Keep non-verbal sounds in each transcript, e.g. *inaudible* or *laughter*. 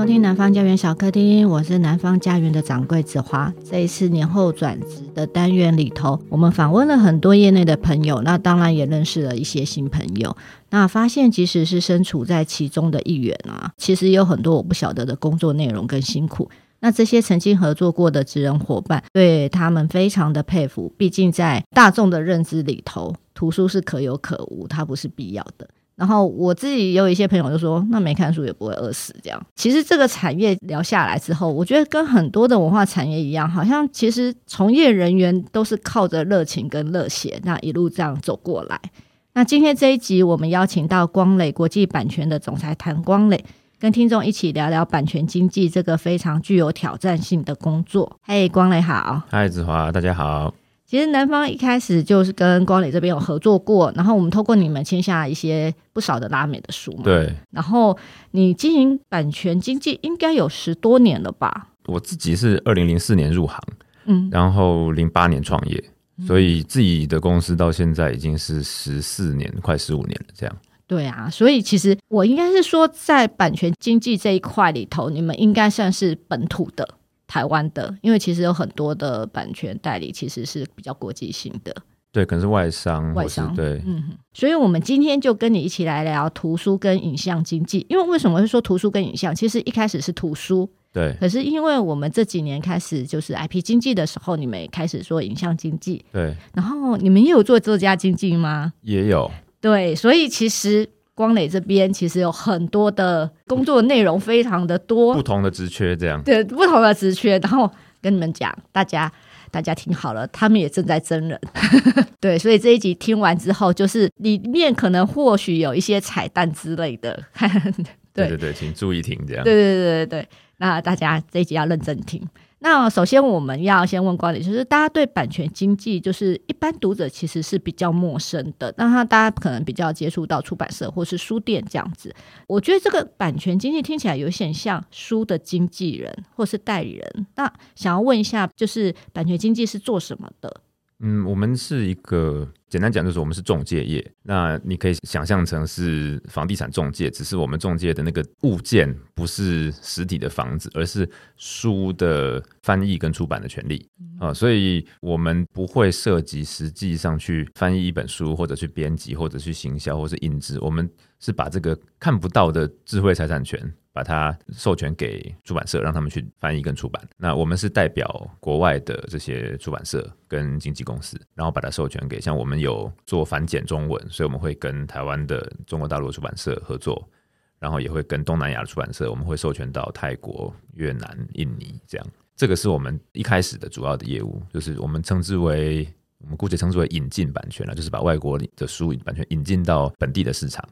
收听南方家园小客厅，我是南方家园的掌柜子华。这一次年后转职的单元里头，我们访问了很多业内的朋友，那当然也认识了一些新朋友。那发现，即使是身处在其中的一员啊，其实有很多我不晓得的工作内容跟辛苦。那这些曾经合作过的职人伙伴，对他们非常的佩服。毕竟在大众的认知里头，图书是可有可无，它不是必要的。然后我自己有一些朋友就说，那没看书也不会饿死。这样，其实这个产业聊下来之后，我觉得跟很多的文化产业一样，好像其实从业人员都是靠着热情跟热血，那一路这样走过来。那今天这一集，我们邀请到光磊国际版权的总裁谭光磊，跟听众一起聊聊版权经济这个非常具有挑战性的工作。嘿，光磊好，嗨，子华，大家好。其实南方一开始就是跟光磊这边有合作过，然后我们透过你们签下一些不少的拉美的书嘛。对。然后你经营版权经济应该有十多年了吧？我自己是二零零四年入行，嗯，然后零八年创业，所以自己的公司到现在已经是十四年，快十五年了。这样。对啊，所以其实我应该是说，在版权经济这一块里头，你们应该算是本土的。台湾的，因为其实有很多的版权代理其实是比较国际性的，对，可能是外商，外商，对，嗯，所以我们今天就跟你一起来聊图书跟影像经济。因为为什么会说图书跟影像？其实一开始是图书，对，可是因为我们这几年开始就是 IP 经济的时候，你们也开始做影像经济，对，然后你们也有做作家经济吗？也有，对，所以其实。光磊这边其实有很多的工作内容，非常的多，不同的职缺这样。对，不同的职缺，然后跟你们讲，大家大家听好了，他们也正在真人。*laughs* 对，所以这一集听完之后，就是里面可能或许有一些彩蛋之类的。*laughs* 对，对对对，请注意听这样。对对对对对，那大家这一集要认真听。那首先我们要先问光磊，就是大家对版权经济，就是一般读者其实是比较陌生的，那他大家可能比较接触到出版社或是书店这样子。我觉得这个版权经济听起来有点像书的经纪人或是代理人。那想要问一下，就是版权经济是做什么的？嗯，我们是一个简单讲，就是我们是中介业。那你可以想象成是房地产中介，只是我们中介的那个物件不是实体的房子，而是书的翻译跟出版的权利啊、呃。所以我们不会涉及实际上去翻译一本书，或者去编辑，或者去行销，或者印制。我们是把这个看不到的智慧财产权。把它授权给出版社，让他们去翻译跟出版。那我们是代表国外的这些出版社跟经纪公司，然后把它授权给像我们有做繁简中文，所以我们会跟台湾的中国大陆出版社合作，然后也会跟东南亚的出版社，我们会授权到泰国、越南、印尼这样。这个是我们一开始的主要的业务，就是我们称之为我们姑且称之为引进版权了，就是把外国的书版权引进到本地的市场。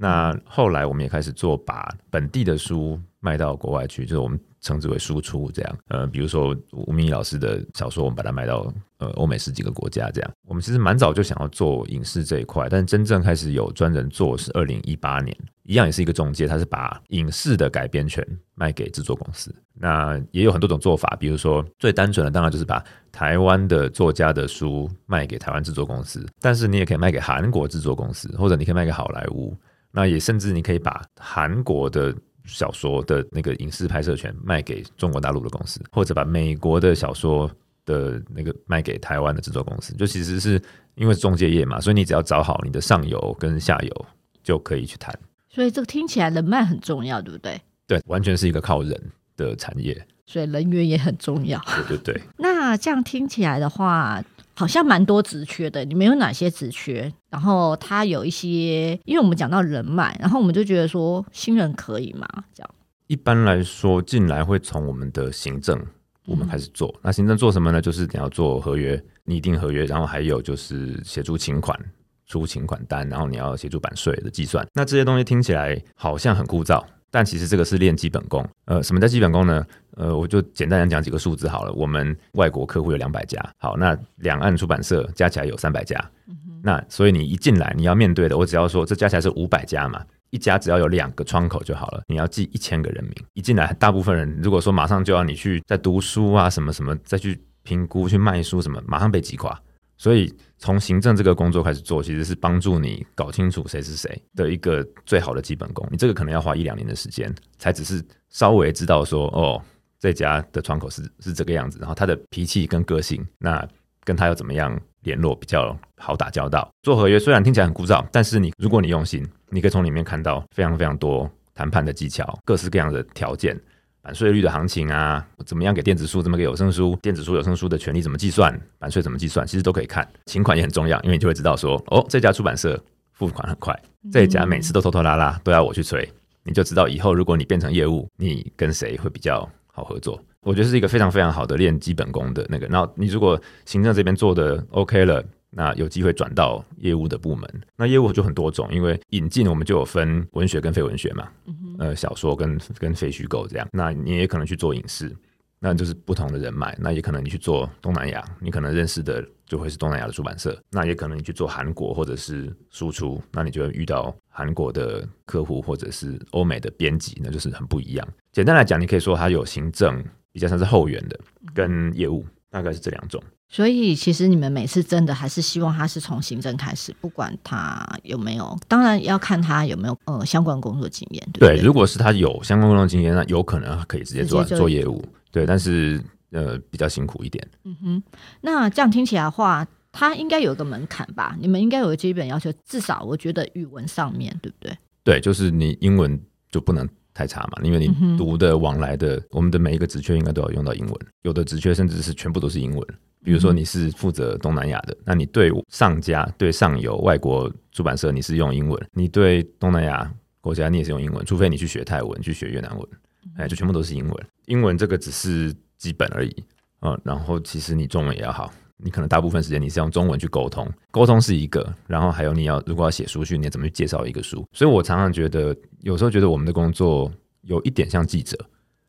那后来我们也开始做，把本地的书卖到国外去，就是我们称之为输出这样。呃，比如说吴明益老师的小说，我们把它卖到呃欧美十几个国家这样。我们其实蛮早就想要做影视这一块，但真正开始有专人做是二零一八年，一样也是一个中介，他是把影视的改编权卖给制作公司。那也有很多种做法，比如说最单纯的当然就是把台湾的作家的书卖给台湾制作公司，但是你也可以卖给韩国制作公司，或者你可以卖给好莱坞。那也甚至你可以把韩国的小说的那个影视拍摄权卖给中国大陆的公司，或者把美国的小说的那个卖给台湾的制作公司。就其实是因为中介业嘛，所以你只要找好你的上游跟下游就可以去谈。所以这个听起来人脉很重要，对不对？对，完全是一个靠人的产业。所以人员也很重要。对对对。*laughs* 那这样听起来的话。好像蛮多职缺的，你们有哪些职缺？然后他有一些，因为我们讲到人脉，然后我们就觉得说新人可以吗？这样一般来说进来会从我们的行政我们开始做。嗯、那行政做什么呢？就是你要做合约、拟定合约，然后还有就是协助请款、出请款单，然后你要协助版税的计算。那这些东西听起来好像很枯燥。但其实这个是练基本功，呃，什么叫基本功呢？呃，我就简单讲几个数字好了。我们外国客户有两百家，好，那两岸出版社加起来有三百家，那所以你一进来，你要面对的，我只要说这加起来是五百家嘛，一家只要有两个窗口就好了，你要记一千个人名。一进来，大部分人如果说马上就要你去再读书啊什么什么，再去评估去卖书什么，马上被击垮。所以从行政这个工作开始做，其实是帮助你搞清楚谁是谁的一个最好的基本功。你这个可能要花一两年的时间，才只是稍微知道说，哦，这家的窗口是是这个样子，然后他的脾气跟个性，那跟他要怎么样联络比较好打交道。做合约虽然听起来很枯燥，但是你如果你用心，你可以从里面看到非常非常多谈判的技巧，各式各样的条件。版税率的行情啊，怎么样给电子书，怎么给有声书？电子书、有声书的权利怎么计算？版税怎么计算？其实都可以看。请款也很重要，因为你就会知道说，哦，这家出版社付款很快，这家每次都拖拖拉拉，都要我去催，你就知道以后如果你变成业务，你跟谁会比较好合作。我觉得是一个非常非常好的练基本功的那个。然后你如果行政这边做的 OK 了。那有机会转到业务的部门，那业务就很多种，因为引进我们就有分文学跟非文学嘛，嗯、呃，小说跟跟非虚构这样。那你也可能去做影视，那就是不同的人脉。那也可能你去做东南亚，你可能认识的就会是东南亚的出版社。那也可能你去做韩国或者是输出，那你就会遇到韩国的客户或者是欧美的编辑，那就是很不一样。简单来讲，你可以说它有行政比较像是后援的，跟业务大概是这两种。所以，其实你们每次真的还是希望他是从行政开始，不管他有没有，当然要看他有没有呃相关工作经验。对，对，对，如果是他有相关工作经验，那有可能可以直接做接做业务。对，但是呃比较辛苦一点。嗯哼，那这样听起来的话，他应该有一个门槛吧？你们应该有个基本要求，至少我觉得语文上面对不对？对，就是你英文就不能太差嘛，因为你读的往来的，嗯、我们的每一个职缺应该都要用到英文，有的职缺甚至是全部都是英文。比如说你是负责东南亚的，那你对上家、对上游外国出版社你是用英文，你对东南亚国家你也是用英文，除非你去学泰文、去学越南文，哎，就全部都是英文。英文这个只是基本而已，嗯，然后其实你中文也要好，你可能大部分时间你是用中文去沟通，沟通是一个，然后还有你要如果要写书讯，你要怎么去介绍一个书？所以我常常觉得，有时候觉得我们的工作有一点像记者，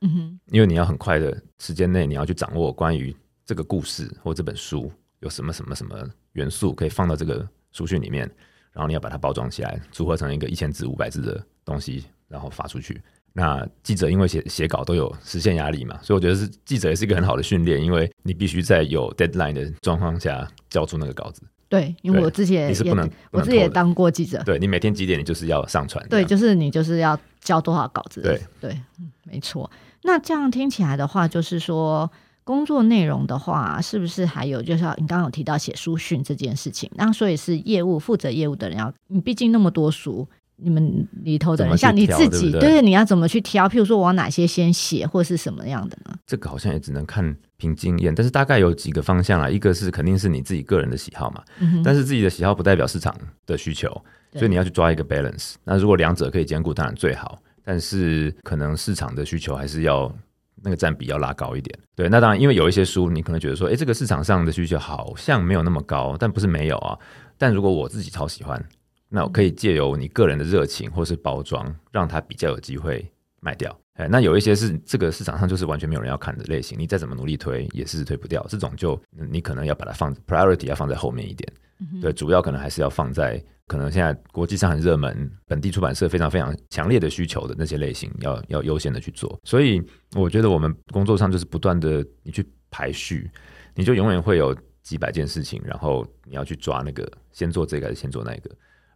嗯哼，因为你要很快的时间内你要去掌握关于。这个故事或这本书有什么什么什么元素可以放到这个书讯里面，然后你要把它包装起来，组合成一个一千字、五百字的东西，然后发出去。那记者因为写写稿都有时限压力嘛，所以我觉得是记者也是一个很好的训练，因为你必须在有 deadline 的状况下交出那个稿子。对，因为我自己也，也我自己也当过记者。对，你每天几点你就是要上传？对，就是你就是要交多少稿子？对对，没错。那这样听起来的话，就是说。工作内容的话，是不是还有就是你刚刚有提到写书讯这件事情？那所以是业务负责业务的人要，你毕竟那么多书，你们里头的人像你自己，对，对，对，你要怎么去挑？譬如说我哪些先写，或是什么样的呢？这个好像也只能看凭经验，但是大概有几个方向啊。一个是肯定是你自己个人的喜好嘛，嗯、但是自己的喜好不代表市场的需求，所以你要去抓一个 balance。那如果两者可以兼顾，当然最好。但是可能市场的需求还是要。那个占比要拉高一点，对，那当然，因为有一些书，你可能觉得说，哎，这个市场上的需求好像没有那么高，但不是没有啊。但如果我自己超喜欢，那我可以借由你个人的热情或是包装，让它比较有机会卖掉。哎，那有一些是这个市场上就是完全没有人要看的类型，你再怎么努力推也是推不掉。这种就你可能要把它放 priority 要放在后面一点，对，主要可能还是要放在。可能现在国际上很热门，本地出版社非常非常强烈的需求的那些类型，要要优先的去做。所以我觉得我们工作上就是不断的你去排序，你就永远会有几百件事情，然后你要去抓那个先做这个还是先做那个。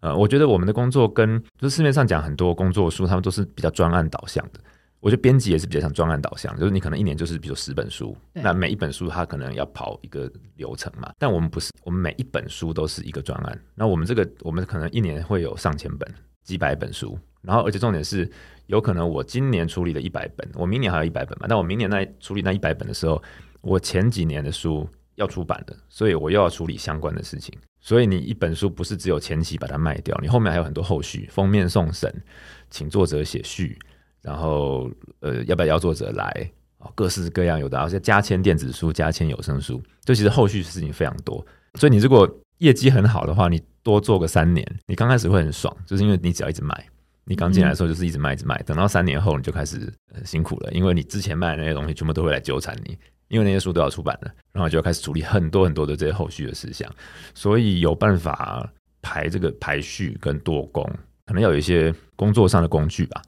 呃，我觉得我们的工作跟就是市面上讲很多工作书，他们都是比较专案导向的。我觉得编辑也是比较像专案导向，就是你可能一年就是比如十本书，那每一本书它可能要跑一个流程嘛。但我们不是，我们每一本书都是一个专案。那我们这个，我们可能一年会有上千本、几百本书，然后而且重点是，有可能我今年处理了一百本，我明年还有一百本嘛。但我明年那处理那一百本的时候，我前几年的书要出版的，所以我又要处理相关的事情。所以你一本书不是只有前期把它卖掉，你后面还有很多后续，封面送审，请作者写序。然后，呃，要不要邀作者来？各式各样有的，而且加签电子书、加签有声书，就其实后续事情非常多。所以你如果业绩很好的话，你多做个三年，你刚开始会很爽，就是因为你只要一直卖，你刚进来的时候就是一直卖、一直卖。等到三年后，你就开始辛苦了，因为你之前卖的那些东西全部都会来纠缠你，因为那些书都要出版了，然后就要开始处理很多很多的这些后续的事项。所以有办法排这个排序跟多工，可能要有一些工作上的工具吧。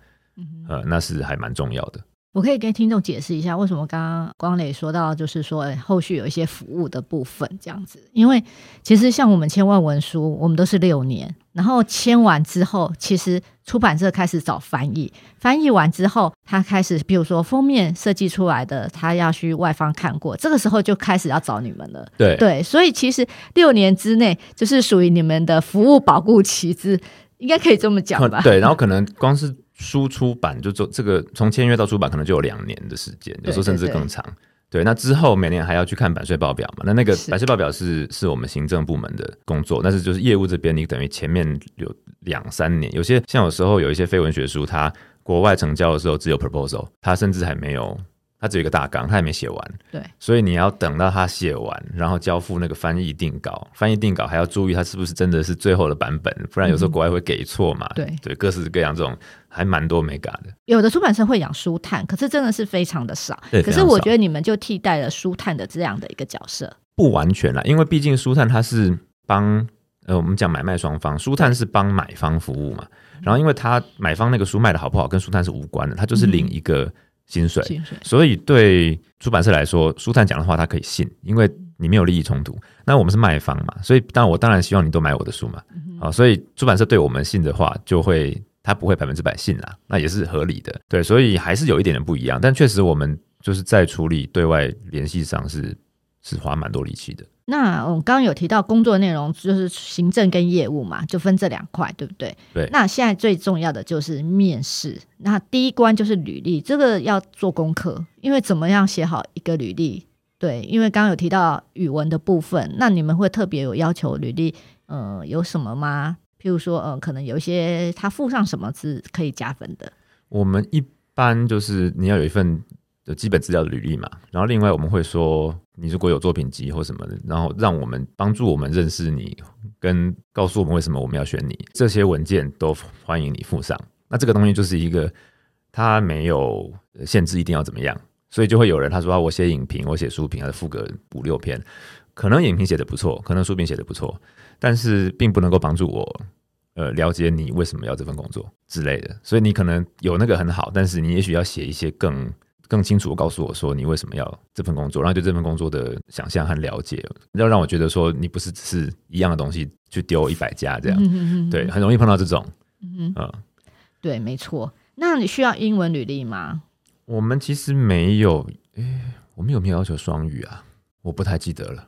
呃，那是还蛮重要的。我可以跟听众解释一下，为什么刚刚光磊说到，就是说、欸、后续有一些服务的部分这样子。因为其实像我们千万文书，我们都是六年，然后签完之后，其实出版社开始找翻译，翻译完之后，他开始，比如说封面设计出来的，他要去外方看过，这个时候就开始要找你们了。对对，所以其实六年之内就是属于你们的服务保护期之，应该可以这么讲吧？对，然后可能光是。书出版就做这个，从签约到出版可能就有两年的时间，有时候甚至更长。对，对，对，对，那之后每年还要去看版税报表嘛？那那个版税报表是是，是我们行政部门的工作，但是就是业务这边，你等于前面有两三年，有些像有时候有一些非文学书，它国外成交的时候只有 proposal，它甚至还没有。他只有一个大纲，他还没写完，对，所以你要等到他写完，然后交付那个翻译定稿，翻译定稿还要注意他是不是真的是最后的版本，不然有时候国外会给错嘛，嗯、对。对，各式各样这种还蛮多没嘎的。有的出版社会养书探，可是真的是非常的少。对，可是我觉得你们就替代了书探的这样的一个角色，不完全啦，因为毕竟书探他是帮呃我们讲买卖双方，书探是帮买方服务嘛，然后因为他买方那个书卖的好不好跟书探是无关的，他就是领一个。薪水，薪水，所以对出版社来说，书探讲的话他可以信，因为你没有利益冲突。那我们是卖方嘛，所以当然我当然希望你都买我的书嘛。啊、嗯，所以出版社对我们信的话，就会他不会百分之百信啦，那也是合理的。对，所以还是有一点点不一样，但确实我们就是在处理对外联系上是是花蛮多力气的。那我们刚刚有提到工作内容，就是行政跟业务嘛，就分这两块，对不对？对。那现在最重要的就是面试，那第一关就是履历，这个要做功课，因为怎么样写好一个履历？对，因为刚刚有提到语文的部分，那你们会特别有要求履历，呃，有什么吗？譬如说，呃，可能有一些他附上什么字可以加分的。我们一般就是你要有一份。就基本资料的履历嘛，然后另外我们会说，你如果有作品集或什么的，然后让我们帮助我们认识你，跟告诉我们为什么我们要选你，这些文件都欢迎你附上。那这个东西就是一个，它没有限制一定要怎么样，所以就会有人他说啊，我写影评，我写书评，还是附个五六篇，可能影评写的不错，可能书评写的不错，但是并不能够帮助我呃了解你为什么要这份工作之类的。所以你可能有那个很好，但是你也许要写一些更。更清楚地告诉我说你为什么要这份工作，然后对这份工作的想象和了解，要让我觉得说你不是只是一样的东西去丢一百家这样，嗯、哼哼对，很容易碰到这种，嗯，嗯对，没错。那你需要英文履历吗？我们其实没有，诶，我们有没有要求双语啊？我不太记得了，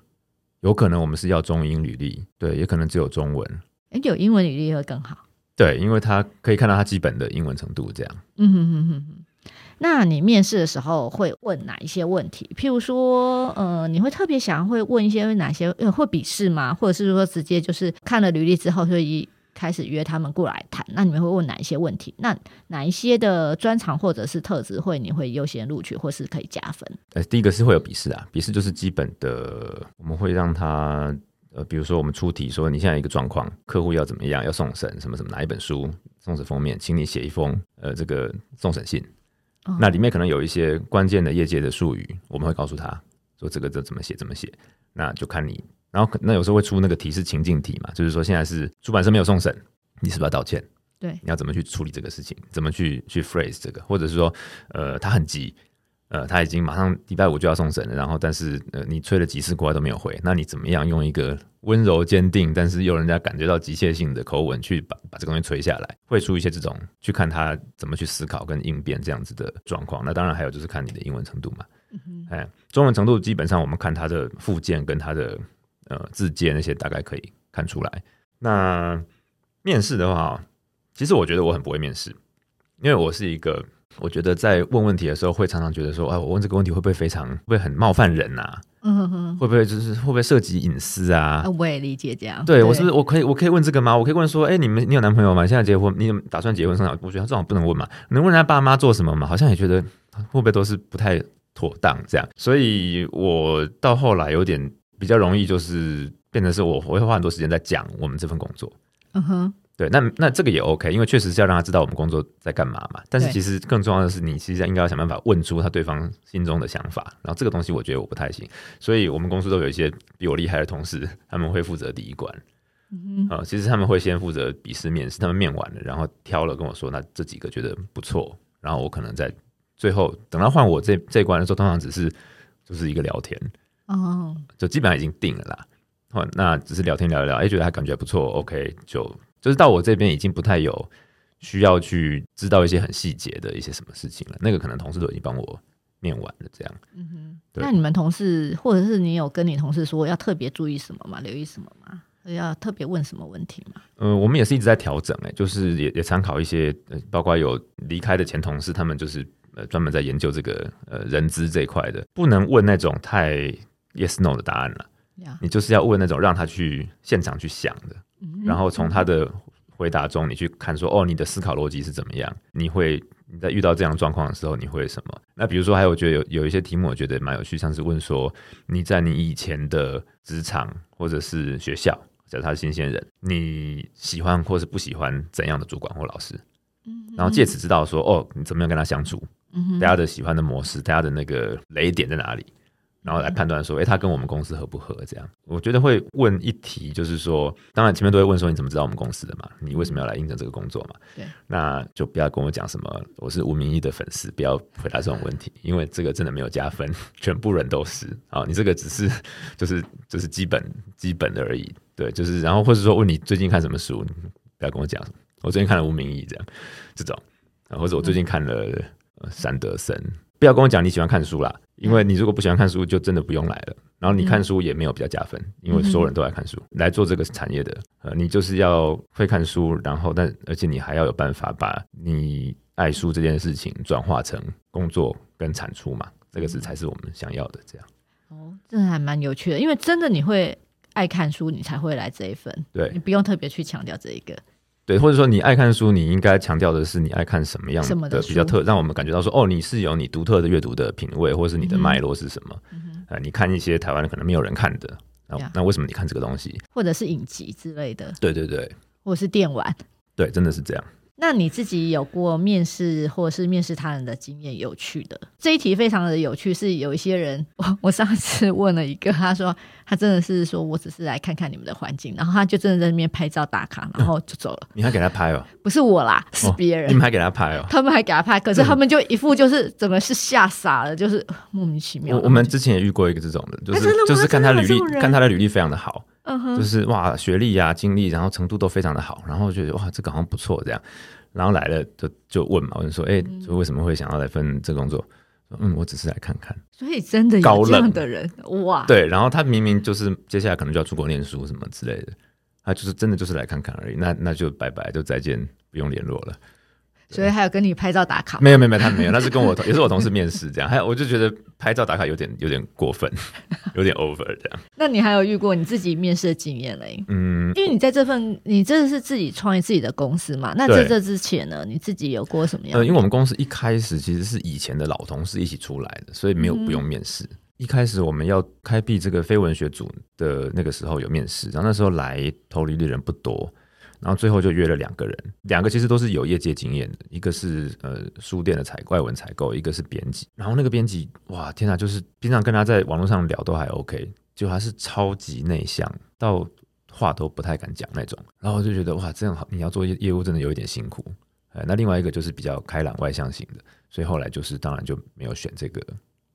有可能我们是要中英履历，对，也可能只有中文。诶，有英文履历会更好，对，因为他可以看到他基本的英文程度这样，嗯哼哼哼哼。那你面试的时候会问哪一些问题？譬如说，呃，你会特别想会问一些哪些？呃，会笔试吗？或者是说直接就是看了履历之后，就一开始约他们过来谈？那你们会问哪一些问题？那哪一些的专长或者是特质会你会优先录取或是可以加分？呃，第一个是会有笔试啊，笔试就是基本的，我们会让他呃，比如说我们出题说你现在一个状况，客户要怎么样，要送审什么什么哪一本书，送审封面，请你写一封呃这个送审信。那里面可能有一些关键的业界的术语，我们会告诉他说这个这怎么写怎么写，那就看你。然后那有时候会出那个题是情境题嘛，就是说现在是出版社没有送审，你是不是要道歉？对，你要怎么去处理这个事情？怎么去去 phrase 这个？或者是说，呃，他很急。呃，他已经马上礼拜五就要送审了，然后但是呃，你催了几次过来都没有回，那你怎么样用一个温柔坚定，但是又人家感觉到急切性的口吻去把把这个东西催下来？会出一些这种去看他怎么去思考跟应变这样子的状况。那当然还有就是看你的英文程度嘛，嗯哼，哎，中文程度基本上我们看他的附件跟他的呃字界那些大概可以看出来。那面试的话，其实我觉得我很不会面试，因为我是一个。我觉得在问问题的时候，会常常觉得说，哎，我问这个问题会不会非常，会不会很冒犯人呐？嗯哼哼，会不会就是会不会涉及隐私啊？我也理解这样。对，对我是不是我可以我可以问这个吗？我可以问说，哎，你们你有男朋友吗？现在结婚，你打算结婚生小？我觉得这种不能问嘛。能问人家爸妈做什么吗？好像也觉得会不会都是不太妥当这样。所以我到后来有点比较容易，就是变成是我我会花很多时间在讲我们这份工作。嗯哼。对，那那这个也 OK，因为确实是要让他知道我们工作在干嘛嘛。但是其实更重要的是，你其实应该要想办法问出他对方心中的想法。然后这个东西我觉得我不太行，所以我们公司都有一些比我厉害的同事，他们会负责第一关。嗯其实他们会先负责笔试面试，他们面完了，然后挑了跟我说，那这几个觉得不错，然后我可能在最后等到换我这这一关的时候，通常只是就是一个聊天哦，就基本上已经定了啦。哦，那只是聊天聊一聊，哎，觉得他感觉不错，OK，就就是到我这边已经不太有需要去知道一些很细节的一些什么事情了。那个可能同事都已经帮我面完了，这样。嗯哼，那你们同事或者是你有跟你同事说要特别注意什么吗？留意什么吗？要特别问什么问题吗？嗯、呃，我们也是一直在调整，哎，就是也也参考一些，呃包括有离开的前同事，他们就是呃专门在研究这个呃人资这一块的，不能问那种太 yes no 的答案了。你就是要问那种让他去现场去想的，然后从他的回答中，你去看说，哦，你的思考逻辑是怎么样？你会你在遇到这样状况的时候，你会什么？那比如说，还有我觉得有有一些题目，我觉得蛮有趣，像是问说你在你以前的职场或者是学校，假如他是新鲜人，你喜欢或是不喜欢怎样的主管或老师？嗯、然后借此知道说，哦，你怎么样跟他相处？嗯、大家的喜欢的模式，大家的那个雷点在哪里？然后来判断说，哎，他跟我们公司合不合？这样，我觉得会问一题，就是说，当然前面都会问说，你怎么知道我们公司的嘛？你为什么要来应征这个工作嘛？对，那就不要跟我讲什么我是吴明义的粉丝，不要回答这种问题，因为这个真的没有加分，*laughs* 全部人都是啊，你这个只是 *laughs* 就是就是基本基本的而已，对，就是然后或者说问你最近看什么书，不要跟我讲，我最近看了吴明义这样这种，或者我最近看了山德森。不要跟我讲你喜欢看书啦，因为你如果不喜欢看书，就真的不用来了。然后你看书也没有比较加分，因为所有人都爱看书。来做这个产业的，呃，你就是要会看书，然后但而且你还要有办法把你爱书这件事情转化成工作跟产出嘛，这个是才是我们想要的。这样哦，这还蛮有趣的，因为真的你会爱看书，你才会来这一份。对，你不用特别去强调这一个。对，或者说你爱看书，你应该强调的是你爱看什么样的比较特，让我们感觉到说，哦，你是有你独特的阅读的品味，或者是你的脉络是什么？嗯呃、你看一些台湾可能没有人看的，那那为什么你看这个东西？或者是影集之类的？对对对，或者是电玩？对，真的是这样。那你自己有过面试或者是面试他人的经验？有趣的这一题非常的有趣，是有一些人，我我上次问了一个，他说他真的是说我只是来看看你们的环境，然后他就真的在那边拍照打卡，然后就走了。你还给他拍哦？*laughs* 不是我啦，是别人。哦，你们还给他拍哦？他们还给他拍，可是他们就一副就是怎么是吓傻了，就是莫名其妙。我我们之前也遇过一个这种的，就是就是看他履历，看他的履历非常的好，嗯哼，就是哇学历呀、经历，然后程度都非常的好，然后觉得哇这个好像不错这样。然后来了就就问嘛，我就说，哎，就为什么会想要来分这工作？嗯，我只是来看看。所以真的有这样的人哇？对，然后他明明就是接下来可能就要出国念书什么之类的，他就是真的就是来看看而已。那那就拜拜，就再见，不用联络了。所以还有跟你拍照打卡？没有没有没有，他没有，他是跟我也是我同事面试这样。还有我就觉得拍照打卡有点有点过分，*laughs* 有点 over 这样。那你还有遇过你自己面试的经验嘞？嗯，因为你在这份你真的是自己创业自己的公司嘛？那在这之前呢，你自己有过什么样？呃，因为我们公司一开始其实是以前的老同事一起出来的，所以没有不用面试。嗯、一开始我们要开辟这个非文学组的那个时候有面试，然后那时候来投履历的人不多。然后最后就约了两个人，两个其实都是有业界经验的，一个是呃书店的采外文采购，一个是编辑。然后那个编辑，哇天哪，就是平常跟他在网络上聊都还 OK，就他是超级内向，到话都不太敢讲那种。然后我就觉得哇，这样好，你要做业业务真的有一点辛苦。呃，那另外一个就是比较开朗外向型的，所以后来就是当然就没有选这个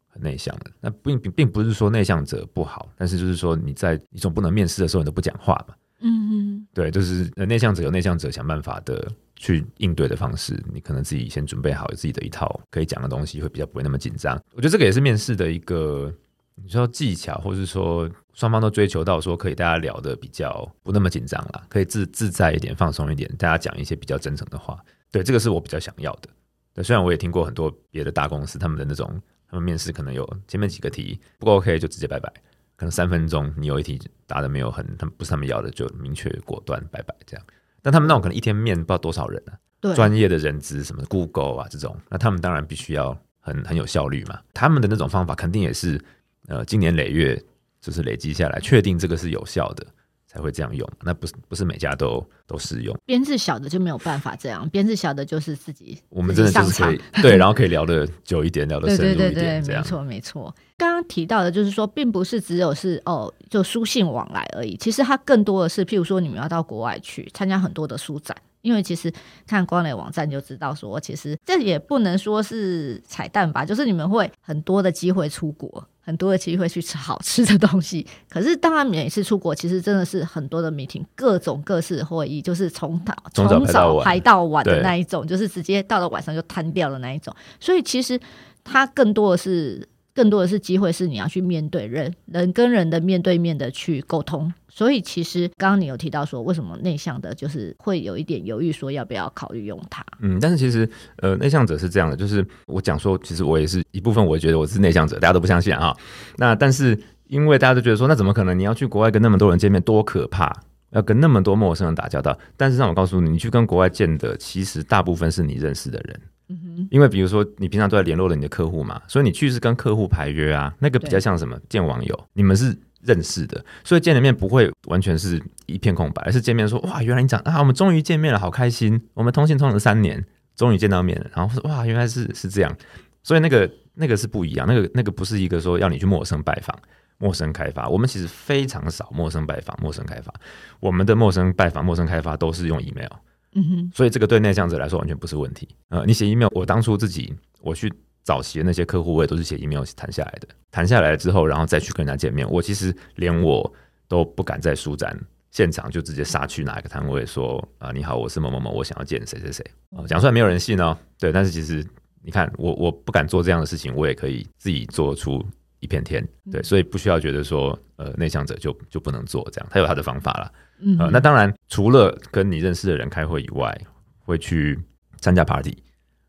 很内向的。那并并并不是说内向者不好，但是就是说你在你总不能面试的时候你都不讲话嘛。嗯嗯，对，就是内向者有内向者想办法的去应对的方式，你可能自己先准备好自己的一套可以讲的东西，会比较不会那么紧张。我觉得这个也是面试的一个你说技巧，或是说双方都追求到说可以大家聊得比较不那么紧张啦，可以自自在一点、放松一点，大家讲一些比较真诚的话。对，这个是我比较想要的。对，虽然我也听过很多别的大公司他们的那种，他们面试可能有前面几个题不过 OK 就直接拜拜。可能三分钟，你有一题答的没有很，他们不是他们要的，就明确果断拜拜这样。但他们那种可能一天面不知道多少人啊，对，专业的人资什么 Google 啊这种，那他们当然必须要很很有效率嘛。他们的那种方法肯定也是呃，经年累月就是累积下来，确定这个是有效的。才会这样用，那不是不是每家都都适用。编制小的就没有办法这样，编制小的就是自己。我们真的就是可以 *laughs* 对，然后可以聊的久一点，聊的深入一点，对对对对，没错没错。刚刚提到的就是说，并不是只有是哦，就书信往来而已。其实它更多的是，譬如说你们要到国外去参加很多的书展，因为其实看光磊网站就知道说，说其实这也不能说是彩蛋吧，就是你们会很多的机会出国，很多的机会去吃好吃的东西。*laughs* 可是当然每次出国，其实真的是很多的 meeting，各种各式的会议，就是从早从早排到晚的那一种，就是直接到了晚上就瘫掉了那一种。所以其实它更多的是。更多的是机会，是你要去面对人，人跟人的面对面的去沟通。所以其实刚刚你有提到说，为什么内向的，就是会有一点犹豫，说要不要考虑用它。嗯，但是其实呃，内向者是这样的，就是我讲说，其实我也是一部分，我觉得我是内向者，大家都不相信啊。那但是因为大家都觉得说，那怎么可能？你要去国外跟那么多人见面，多可怕！要跟那么多陌生人打交道。但是让我告诉你，你去跟国外见的，其实大部分是你认识的人。因为比如说你平常都在联络了你的客户嘛，所以你去是跟客户排约啊，那个比较像什么见网友，你们是认识的，所以见了面不会完全是一片空白，而是见面说哇，原来你讲啊，我们终于见面了，好开心，我们通信通了三年，终于见到面了，然后说哇，原来是是这样，所以那个那个是不一样，那个那个不是一个说要你去陌生拜访、陌生开发，我们其实非常少陌生拜访、陌生开发，我们的陌生拜访、陌生开发都是用 email。嗯哼，所以这个对内向者来说完全不是问题。呃，你写 email，我当初自己我去早期的那些客户，我也都是写 email 谈下来的。谈下来之后，然后再去跟人家见面，我其实连我都不敢在书展现场就直接杀去哪一个摊位说啊、你好，我是某某某，我想要见谁谁谁。哦，讲出来没有人信哦。对，但是其实你看，我我不敢做这样的事情，我也可以自己做出一片天。对，所以不需要觉得说呃内向者就就不能做这样，他有他的方法啦。嗯、呃，那当然，除了跟你认识的人开会以外，会去参加 party。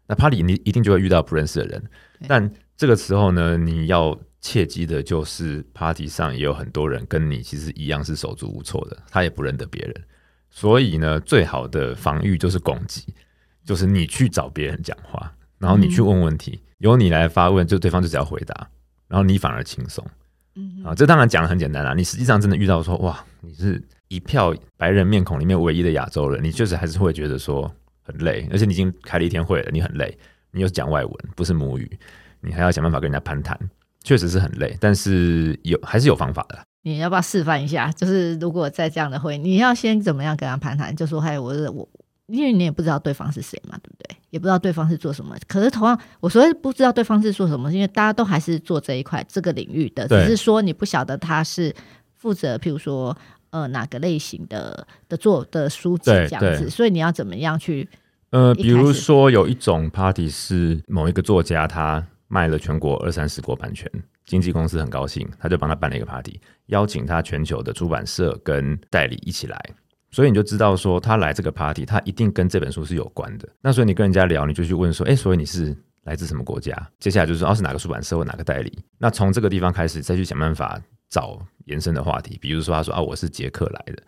那 party 你一定就会遇到不认识的人，但这个时候呢，你要切记的就是 party 上也有很多人跟你其实一样是手足无措的，他也不认得别人。所以呢，最好的防御就是攻击，就是你去找别人讲话，然后你去问问题，嗯、由你来发问，就对方就只要回答，然后你反而轻松。嗯啊，这当然讲的很简单啦。你实际上真的遇到说，哇，你是。一票白人面孔里面唯一的亚洲人，你确实还是会觉得说很累，而且你已经开了一天会了，你很累，你又讲外文，不是母语，你还要想办法跟人家攀谈，确实是很累，但是有还是有方法的。你要不要示范一下？就是如果在这样的会，你要先怎么样跟他攀谈？就说嗨，我是我，因为你也不知道对方是谁嘛，对不对？也不知道对方是做什么。可是同样，我所谓不知道对方是做什么，因为大家都还是做这一块这个领域的，只是说你不晓得他是负责，譬如说。呃，哪个类型的的做的书籍这样子，所以你要怎么样去？呃，比如说有一种 party 是某一个作家，他卖了全国二三十国版权，经纪公司很高兴，他就帮他办了一个 party，邀请他全球的出版社跟代理一起来，所以你就知道说他来这个 party，他一定跟这本书是有关的。那所以你跟人家聊，你就去问说，哎，所以你是来自什么国家？接下来就是说，哦，是哪个出版社或哪个代理？那从这个地方开始，再去想办法。找延伸的话题，比如说他说啊，我是捷克来的，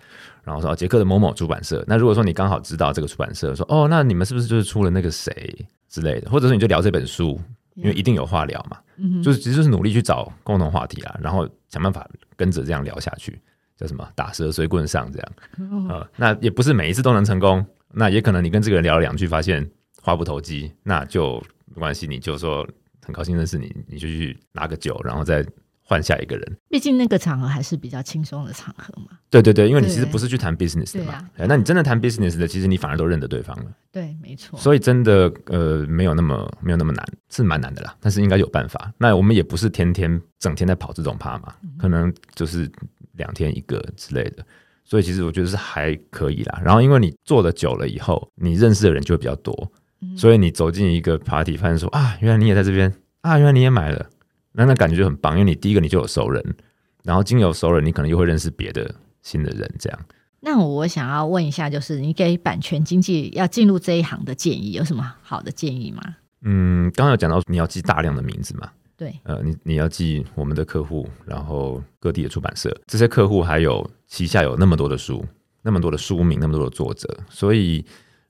然后说捷克的某某出版社。那如果说你刚好知道这个出版社，说哦，那你们是不是就是出了那个谁之类的？或者说你就聊这本书，因为一定有话聊嘛。嗯，就是其实就是努力去找共同话题啊，然后想办法跟着这样聊下去，叫什么打蛇随棍上这样啊，呃。那也不是每一次都能成功，那也可能你跟这个人聊了两句，发现话不投机，那就没关系，你就说很高兴认识你，你就去拿个酒，然后再。换下一个人，毕竟那个场合还是比较轻松的场合嘛。对对对，因为你其实不是去谈 business 的嘛。啊，那你真的谈 business 的，其实你反而都认得对方了。对，没错。所以真的呃，没有那么没有那么难，是蛮难的啦。但是应该有办法。那我们也不是天天整天在跑这种趴嘛，嗯，可能就是两天一个之类的。所以其实我觉得是还可以啦。然后因为你做的久了以后，你认识的人就会比较多，嗯，所以你走进一个 party，发现说啊，原来你也在这边啊，原来你也买了。那那感觉就很棒，因为你第一个你就有熟人，然后经由熟人，你可能又会认识别的新的人，这样。那我想要问一下，就是你给版权经济要进入这一行的建议，有什么好的建议吗？嗯，刚刚有讲到你要记大量的名字嘛？对，呃，你你要记我们的客户，然后各地的出版社，这些客户还有旗下有那么多的书，那么多的书名，那么多的作者，所以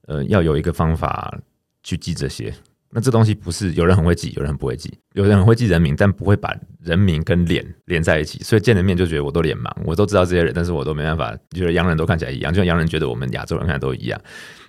呃，要有一个方法去记这些。那这东西不是有人很会记，有人很不会记。有人很会记人名，但不会把人名跟脸连在一起，所以见了面就觉得我都脸盲，我都知道这些人，但是我都没办法，觉得洋人都看起来一样，就像洋人觉得我们亚洲人看起来都一样。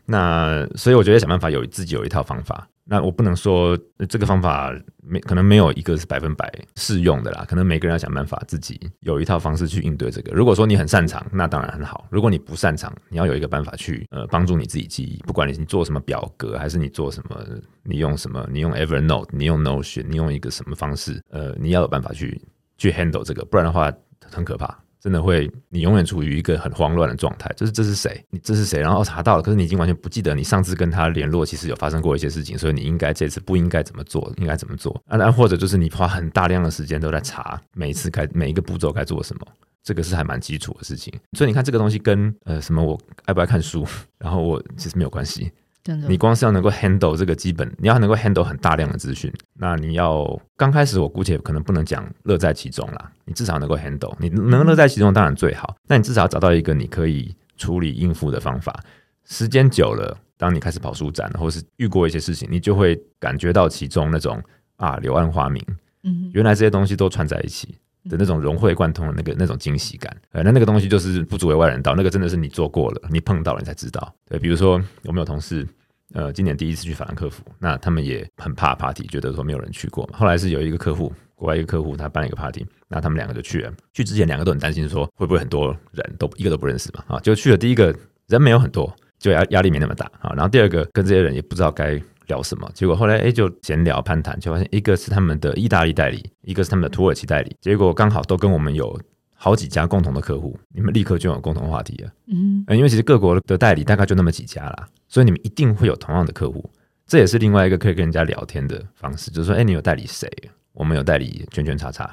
那所以我觉得想办法有自己有一套方法，那我不能说这个方法没可能没有一个是百分百适用的啦，可能每个人要想办法自己有一套方式去应对这个。如果说你很擅长，那当然很好；如果你不擅长，你要有一个办法去呃帮助你自己记忆。不管你你做什么表格，还是你做什么，你用什么，你用 Evernote，你用 Notion，你用一个什么方式，呃，你要有办法去去 handle 这个，不然的话很可怕。真的会，你永远处于一个很慌乱的状态。就是这是谁？你这是谁？然后查到了，可是你已经完全不记得你上次跟他联络，其实有发生过一些事情，所以你应该这次不应该怎么做，应该怎么做？啊，那或者就是你花很大量的时间都在查每一次该每一个步骤该做什么，这个是还蛮基础的事情。所以你看这个东西跟呃什么我爱不爱看书，然后我其实没有关系。你光是要能够 handle 这个基本，你要能够 handle 很大量的资讯，那你要刚开始我姑且可能不能讲乐在其中啦，你至少能够 handle，你能乐在其中当然最好，那你至少要找到一个你可以处理应付的方法。时间久了，当你开始跑书展，或是遇过一些事情，你就会感觉到其中那种啊柳暗花明，嗯，原来这些东西都串在一起的那种融会贯通的那个那种惊喜感，呃，那那个东西就是不足为外人道，那个真的是你做过了，你碰到了你才知道。对，比如说我们有同事。呃，今年第一次去法兰克福，那他们也很怕 party，觉得说没有人去过。后来是有一个客户，国外一个客户，他办了一个 party，那他们两个就去了。去之前两个都很担心，说会不会很多人都一个都不认识嘛？啊，就去了。第一个人没有很多，就压压力没那么大啊。然后第二个跟这些人也不知道该聊什么，结果后来哎就闲聊攀谈，就发现一个是他们的意大利代理，一个是他们的土耳其代理，结果刚好都跟我们有。好几家共同的客户，你们立刻就有共同话题了。嗯，因为其实各国的代理大概就那么几家啦，所以你们一定会有同样的客户。这也是另外一个可以跟人家聊天的方式，就是说，哎，你有代理谁？我们有代理圈圈叉叉，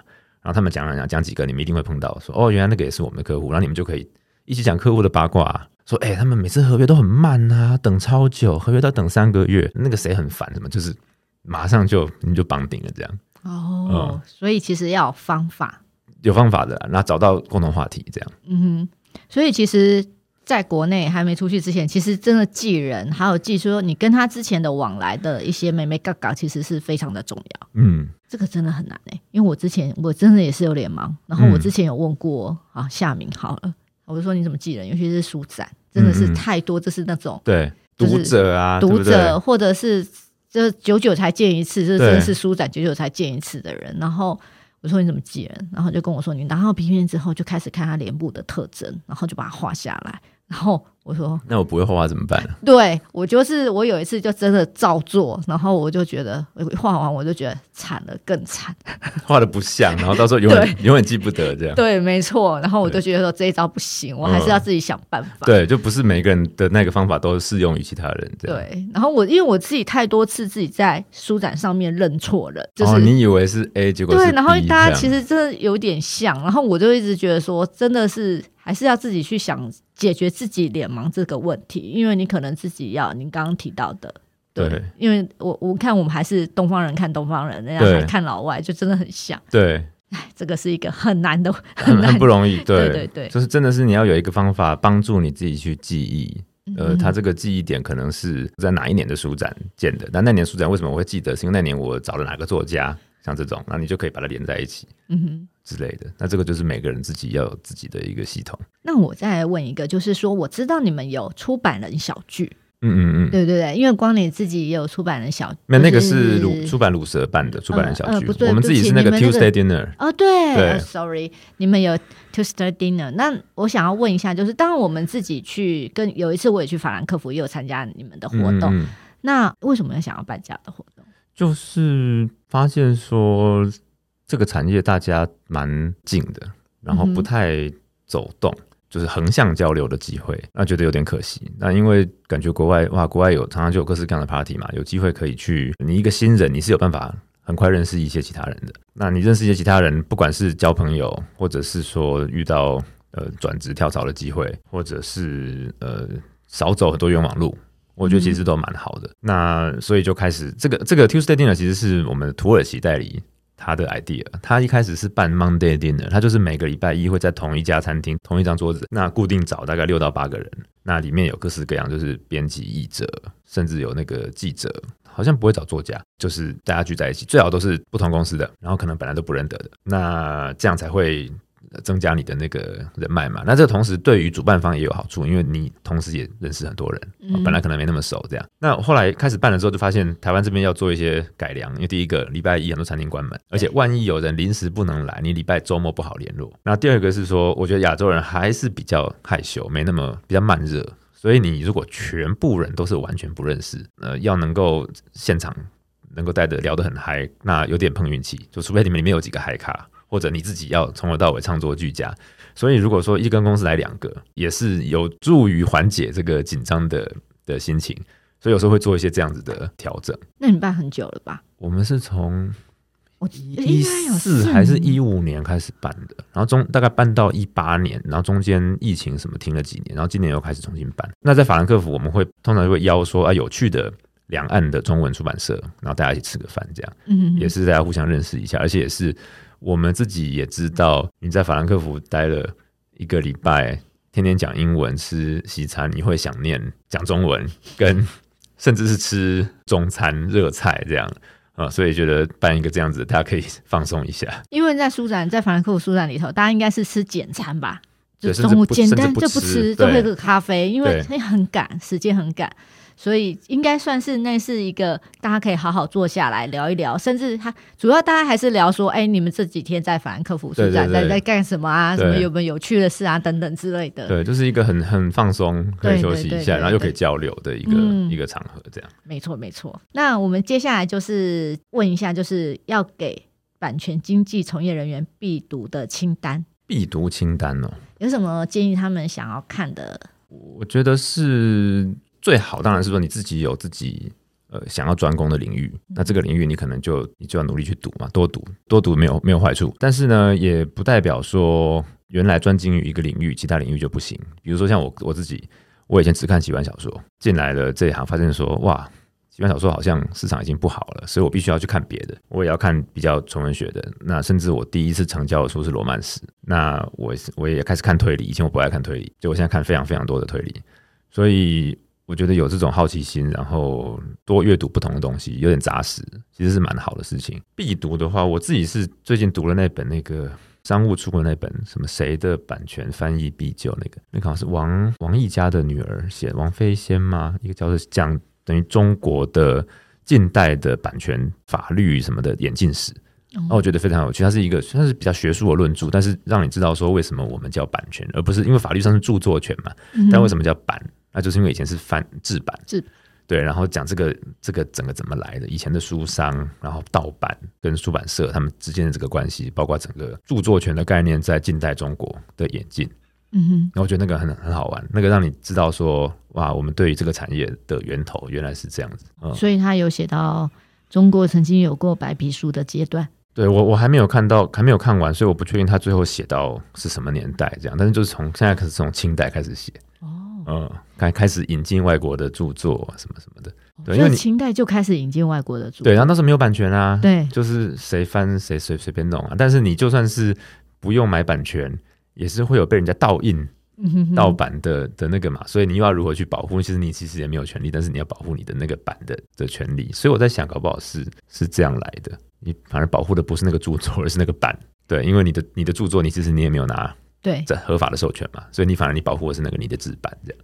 然后他们讲讲讲讲几个，你们一定会碰到，说，哦，原来那个也是我们的客户，然后你们就可以一起讲客户的八卦，说，哎，他们每次合约都很慢啊，等超久，合约都等三个月，那个谁很烦，什么就是马上就你就绑定了这样。哦，嗯，所以其实要有方法。有方法的，然后找到共同话题，这样。嗯哼，所以其实在国内还没出去之前，其实真的记人，还有记说你跟他之前的往来的一些眉眉嘎嘎，其实是非常的重要。嗯，这个真的很难诶，因为我之前我真的也是有点忙，然后我之前有问过啊夏明好了，我就说你怎么记人，尤其是书展，真的是太多，就是那种对读者啊，读者或者是就久久才见一次，这真的是书展久久才见一次的人，然后。我说你怎么记人？然后就跟我说，你拿到平面之后就开始看他脸部的特征，然后就把它画下来，然后。我说，那我不会画画怎么办呢？对，我就是我有一次就真的照做，然后我就觉得画完我就觉得惨了，更惨，*laughs* 画的不像，然后到时候永远 *laughs* 永远记不得这样。对，没错。然后我就觉得说这一招不行，我还是要自己想办法。嗯。对，就不是每个人的那个方法都适用于其他人。对，然后我因为我自己太多次自己在书展上面认错了，就是、哦、你以为是 A，结果对，然后大家其实真的有点像，然后我就一直觉得说真的是。还是要自己去想解决自己脸盲这个问题，因为你可能自己要你刚刚提到的，对，对因为我我看我们还是东方人看东方人，人家还看老外，就真的很像。对，哎，这个是一个很难的，很不容易。对对对对，就是真的是你要有一个方法帮助你自己去记忆。呃，他这个记忆点可能是在哪一年的书展见的，但那年书展为什么我会记得？是因为那年我找了哪个作家。像这种，那你就可以把它连在一起，嗯哼之类的。那这个就是每个人自己要有自己的一个系统。那我再来问一个，就是说，我知道你们有出版人小聚，嗯嗯嗯，对对对，因为光你自己也有出版人小没，那那个是鲁出版鲁蛇办的出版人小聚，我们自己是那个 Tuesday Dinner。哦，对，Sorry，你们有 Tuesday Dinner。那我想要问一下，就是当我们自己去跟有一次我也去法兰克福，也有参加你们的活动，那为什么要想要办这样的活动？就是发现说，这个产业大家蛮近的，然后不太走动，嗯、就是横向交流的机会，那觉得有点可惜。那因为感觉国外哇，国外有常常就有各式各样的 party 嘛，有机会可以去。你一个新人，你是有办法很快认识一些其他人的。那你认识一些其他人，不管是交朋友，或者是说遇到呃转职跳槽的机会，或者是呃少走很多冤枉路。我觉得其实都蛮好的，嗯、那所以就开始这个这个 Tuesday Dinner 其实是我们土耳其代理他的 idea。他一开始是办 Monday Dinner，他就是每个礼拜一会在同一家餐厅同一张桌子，那固定找大概六到八个人，那里面有各式各样，就是编辑、译者，甚至有那个记者，好像不会找作家，就是大家聚在一起，最好都是不同公司的，然后可能本来都不认得的，那这样才会增加你的那个人脉嘛。那这个同时对于主办方也有好处，因为你同时也认识很多人，嗯、本来可能没那么熟这样。那后来开始办了之后，就发现台湾这边要做一些改良，因为第一个礼拜一很多餐厅关门，而且万一有人临时不能来，你礼拜周末不好联络。那第二个是说，我觉得亚洲人还是比较害羞，没那么比较慢热，所以你如果全部人都是完全不认识，呃，要能够现场能够带的聊得很嗨，那有点碰运气，就除非你们里面有几个嗨咖。或者你自己要从头到尾唱作俱佳，所以如果说一根公司来两个，也是有助于缓解这个紧张的的心情，所以有时候会做一些这样子的调整。那你办很久了吧？我们是从我一四还是一五年开始办的，然后中大概办到一八年，然后中间疫情什么停了几年，然后今年又开始重新办。那在法兰克福，我们会通常会邀说啊有趣的两岸的中文出版社，然后大家一起吃个饭，这样，嗯，也是大家互相认识一下，而且也是。我们自己也知道，你在法兰克福待了一个礼拜，天天讲英文吃西餐，你会想念讲中文，跟甚至是吃中餐热菜这样 *laughs* 啊，所以觉得办一个这样子，大家可以放松一下。因为在书展，在法兰克福书展里头，大家应该是吃简餐吧，就中午简单就不吃，就喝个咖啡，因为很赶，时间很赶。所以应该算是那是一个大家可以好好坐下来聊一聊，甚至他主要大家还是聊说，哎、欸，你们这几天在法兰克福书展在在干什么啊？什么有没有有趣的事啊？等等之类的。对，就是一个很很放松，可以休息一下，然后又可以交流的一个、嗯、一个场合，这样。没错，没错。那我们接下来就是问一下，就是要给版权经纪从业人员必读的清单。必读清单哦，有什么建议他们想要看的？我觉得是。最好当然是说你自己有自己呃想要专攻的领域，那这个领域你可能就你就要努力去读嘛，多读多读没有没有坏处，但是呢也不代表说原来专精于一个领域，其他领域就不行。比如说像我我自己，我以前只看奇幻小说，进来了这一行发现说哇，奇幻小说好像市场已经不好了，所以我必须要去看别的，我也要看比较纯文学的。那甚至我第一次成交的书是罗曼史，那我我也开始看推理，以前我不爱看推理，就我现在看非常非常多的推理，所以。我觉得有这种好奇心，然后多阅读不同的东西，有点扎实，其实是蛮好的事情。必读的话，我自己是最近读了那本那个商务出过那本什么谁的版权翻译必究那个，那个好像是王王毅家的女儿写，王飞仙吗？一个叫做讲等于中国的近代的版权法律什么的演进史，然后我觉得非常有趣。它是一个算是比较学术的论著，但是让你知道说为什么我们叫版权，而不是因为法律上是著作权嘛，但为什么叫版？那就是因为以前是翻制版，制对，然后讲这个这个整个怎么来的，以前的书商，然后盗版跟出版社他们之间的这个关系，包括整个著作权的概念在近代中国的演进，嗯哼，然后我觉得那个很很好玩，那个让你知道说，哇，我们对于这个产业的源头原来是这样子，嗯，所以他有写到中国曾经有过白皮书的阶段，对我我还没有看到，还没有看完，所以我不确定他最后写到是什么年代这样，但是就是从现在开始从清代开始写。嗯，开开始引进外国的著作什么什么的，对，因为清代就开始引进外国的著作，对，然后那时候没有版权啊，对，就是谁翻谁随随便弄啊。但是你就算是不用买版权，也是会有被人家盗印、盗版的的那个嘛，所以你又要如何去保护？其实你其实也没有权利，但是你要保护你的那个版的的权利。所以我在想，搞不好是是这样来的，你反而保护的不是那个著作，而是那个版，对，因为你的你的著作，你其实你也没有拿。对，这合法的授权嘛，所以你反而你保护的是那个你的纸板这样。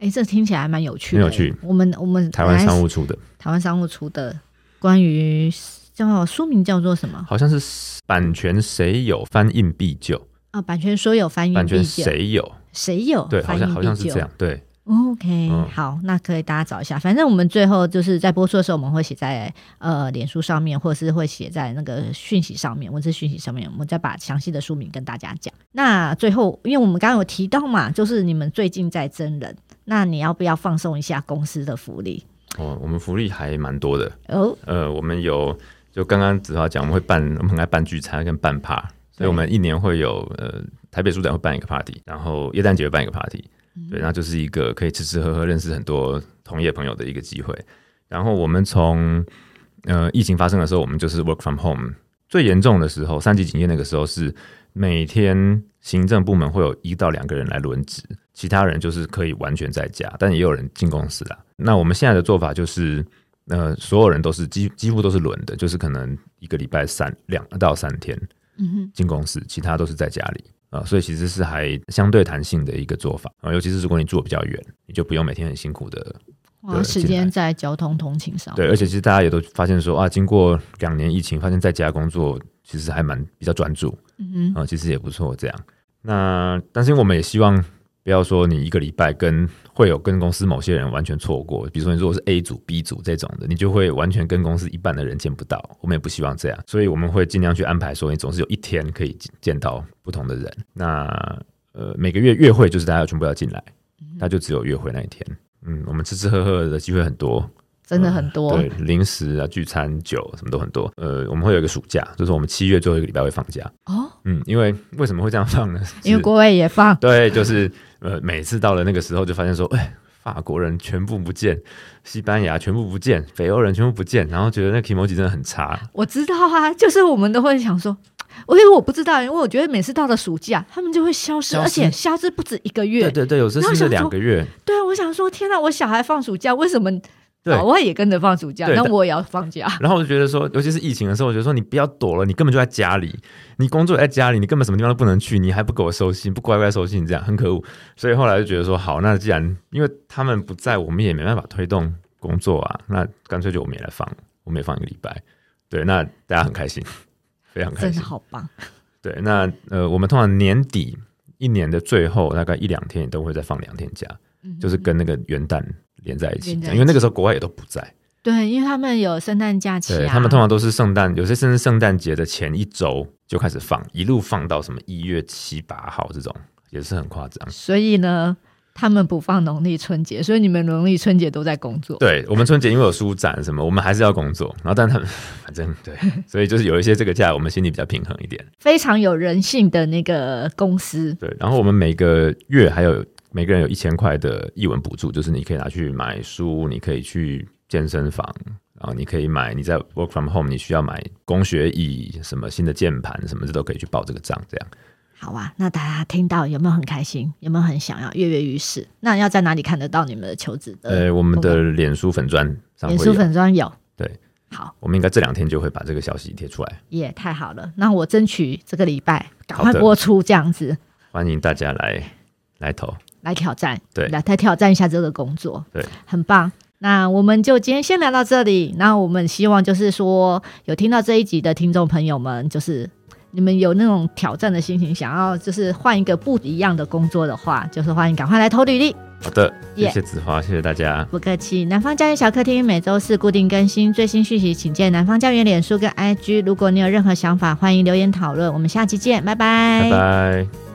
哎，这听起来还蛮有趣的。很有趣。我们我们台湾商务出的，台湾商务出的关于叫书名叫做什么？好像是版权谁有翻印必究啊，版权所有翻印版权谁有谁有对，好像好像是这样对。OK，、嗯、好，那可以大家找一下。反正我们最后就是在播出的时候，我们会写在呃脸书上面，或者是会写在那个讯息上面，文字讯息上面，我们再把详细的书名跟大家讲。那最后，因为我们刚刚有提到嘛，就是你们最近在真人，那你要不要放松一下公司的福利？哦，我们福利还蛮多的哦。呃，我们有就刚刚子华讲，我们会办，我们很爱办聚餐跟办趴，所以我们一年会有呃台北书展会办一个 party，然后耶诞节会办一个 party。对，然后就是一个可以吃吃喝喝、认识很多同业朋友的一个机会。然后我们从呃疫情发生的时候，我们就是 work from home。最严重的时候，三级警戒那个时候是每天行政部门会有一到两个人来轮值，其他人就是可以完全在家，但也有人进公司啦。那我们现在的做法就是，呃，所有人都是几几乎都是轮的，就是可能一个礼拜三两到三天，嗯哼，进公司，其他都是在家里。啊，所以其实是还相对弹性的一个做法啊，尤其是如果你住的比较远，你就不用每天很辛苦的花时间在交通通勤上。对，而且其实大家也都发现说啊，经过两年疫情，发现在家工作其实还蛮比较专注，嗯嗯，啊，其实也不错这样。那但是我们也希望。不要说你一个礼拜跟会有跟公司某些人完全错过，比如说你如果是 A 组、B 组这种的，你就会完全跟公司一半的人见不到。我们也不希望这样，所以我们会尽量去安排说，你总是有一天可以见到不同的人。那呃，每个月月会就是大家全部要进来，那就只有月会那一天。嗯，我们吃吃喝喝的机会很多。真的很多，对，零食啊、聚餐、酒什么都很多。呃，我们会有一个暑假，就是我们七月最后一个礼拜会放假。哦，嗯，因为为什么会这样放呢？*laughs* 因为国外也放。对，就是呃，每次到了那个时候，就发现说，哎，法国人全部不见，西班牙全部不见，北欧人全部不见，然后觉得那 kimoji 真的很差。我知道啊，就是我们都会想说，我以为我不知道，因为我觉得每次到了暑假，他们就会消失，消失而且消失不止一个月。对对对，有时候是两个月。对啊，我想说，天哪，我小孩放暑假，为什么？老外也跟着放暑假，那我也要放假。*laughs* 然后我就觉得说，*laughs* 尤其是疫情的时候，我觉得说你不要躲了，你根本就在家里，你工作在家里，你根本什么地方都不能去，你还不给我收信，不乖乖收信，这样很可恶。所以后来就觉得说，好，那既然因为他们不在，我们也没办法推动工作啊，那干脆就我们也来放，我们也放一个礼拜。对，那大家很开心，*laughs* 非常开心，真的好棒。对，那呃，我们通常年底一年的最后大概一两天都会再放两天假，嗯、就是跟那个元旦。连在一起，因为那个时候国外也都不在。对，因为他们有圣诞假期啊。对，他们通常都是圣诞，有些甚至圣诞节的前一周就开始放，一路放到什么一月七八号这种，也是很夸张。所以呢，他们不放农历春节，所以你们农历春节都在工作。对，我们春节因为有书展什么，我们还是要工作。然后，但他们反正对，*laughs* 所以就是有一些这个假，我们心里比较平衡一点。非常有人性的那个公司。对，然后我们每个月还有。每个人有一千块的译文补助，就是你可以拿去买书，你可以去健身房，然后你可以买你在 work from home，你需要买工学椅，什么新的键盘什么，这都可以去报这个账。这样好啊，那大家听到有没有很开心？有没有很想要跃跃欲试？那要在哪里看得到你们的求职的？呃，我们的脸书粉砖上，脸书粉砖有。对，好，我们应该这两天就会把这个消息贴出来。也、yeah, 太好了，那我争取这个礼拜赶快播出这样子。欢迎大家来来投。来挑战，对，来来挑战一下这个工作，对，很棒。那我们就今天先聊到这里。那我们希望就是说，有听到这一集的听众朋友们，就是你们有那种挑战的心情，想要就是换一个不一样的工作的话，就是欢迎赶快来投履历。好的，谢谢子华，谢谢大家，不客气。南方家园小客厅每周四固定更新最新讯息，请见南方家园脸书跟 IG。如果你有任何想法，欢迎留言讨论。我们下期见，拜拜，拜拜。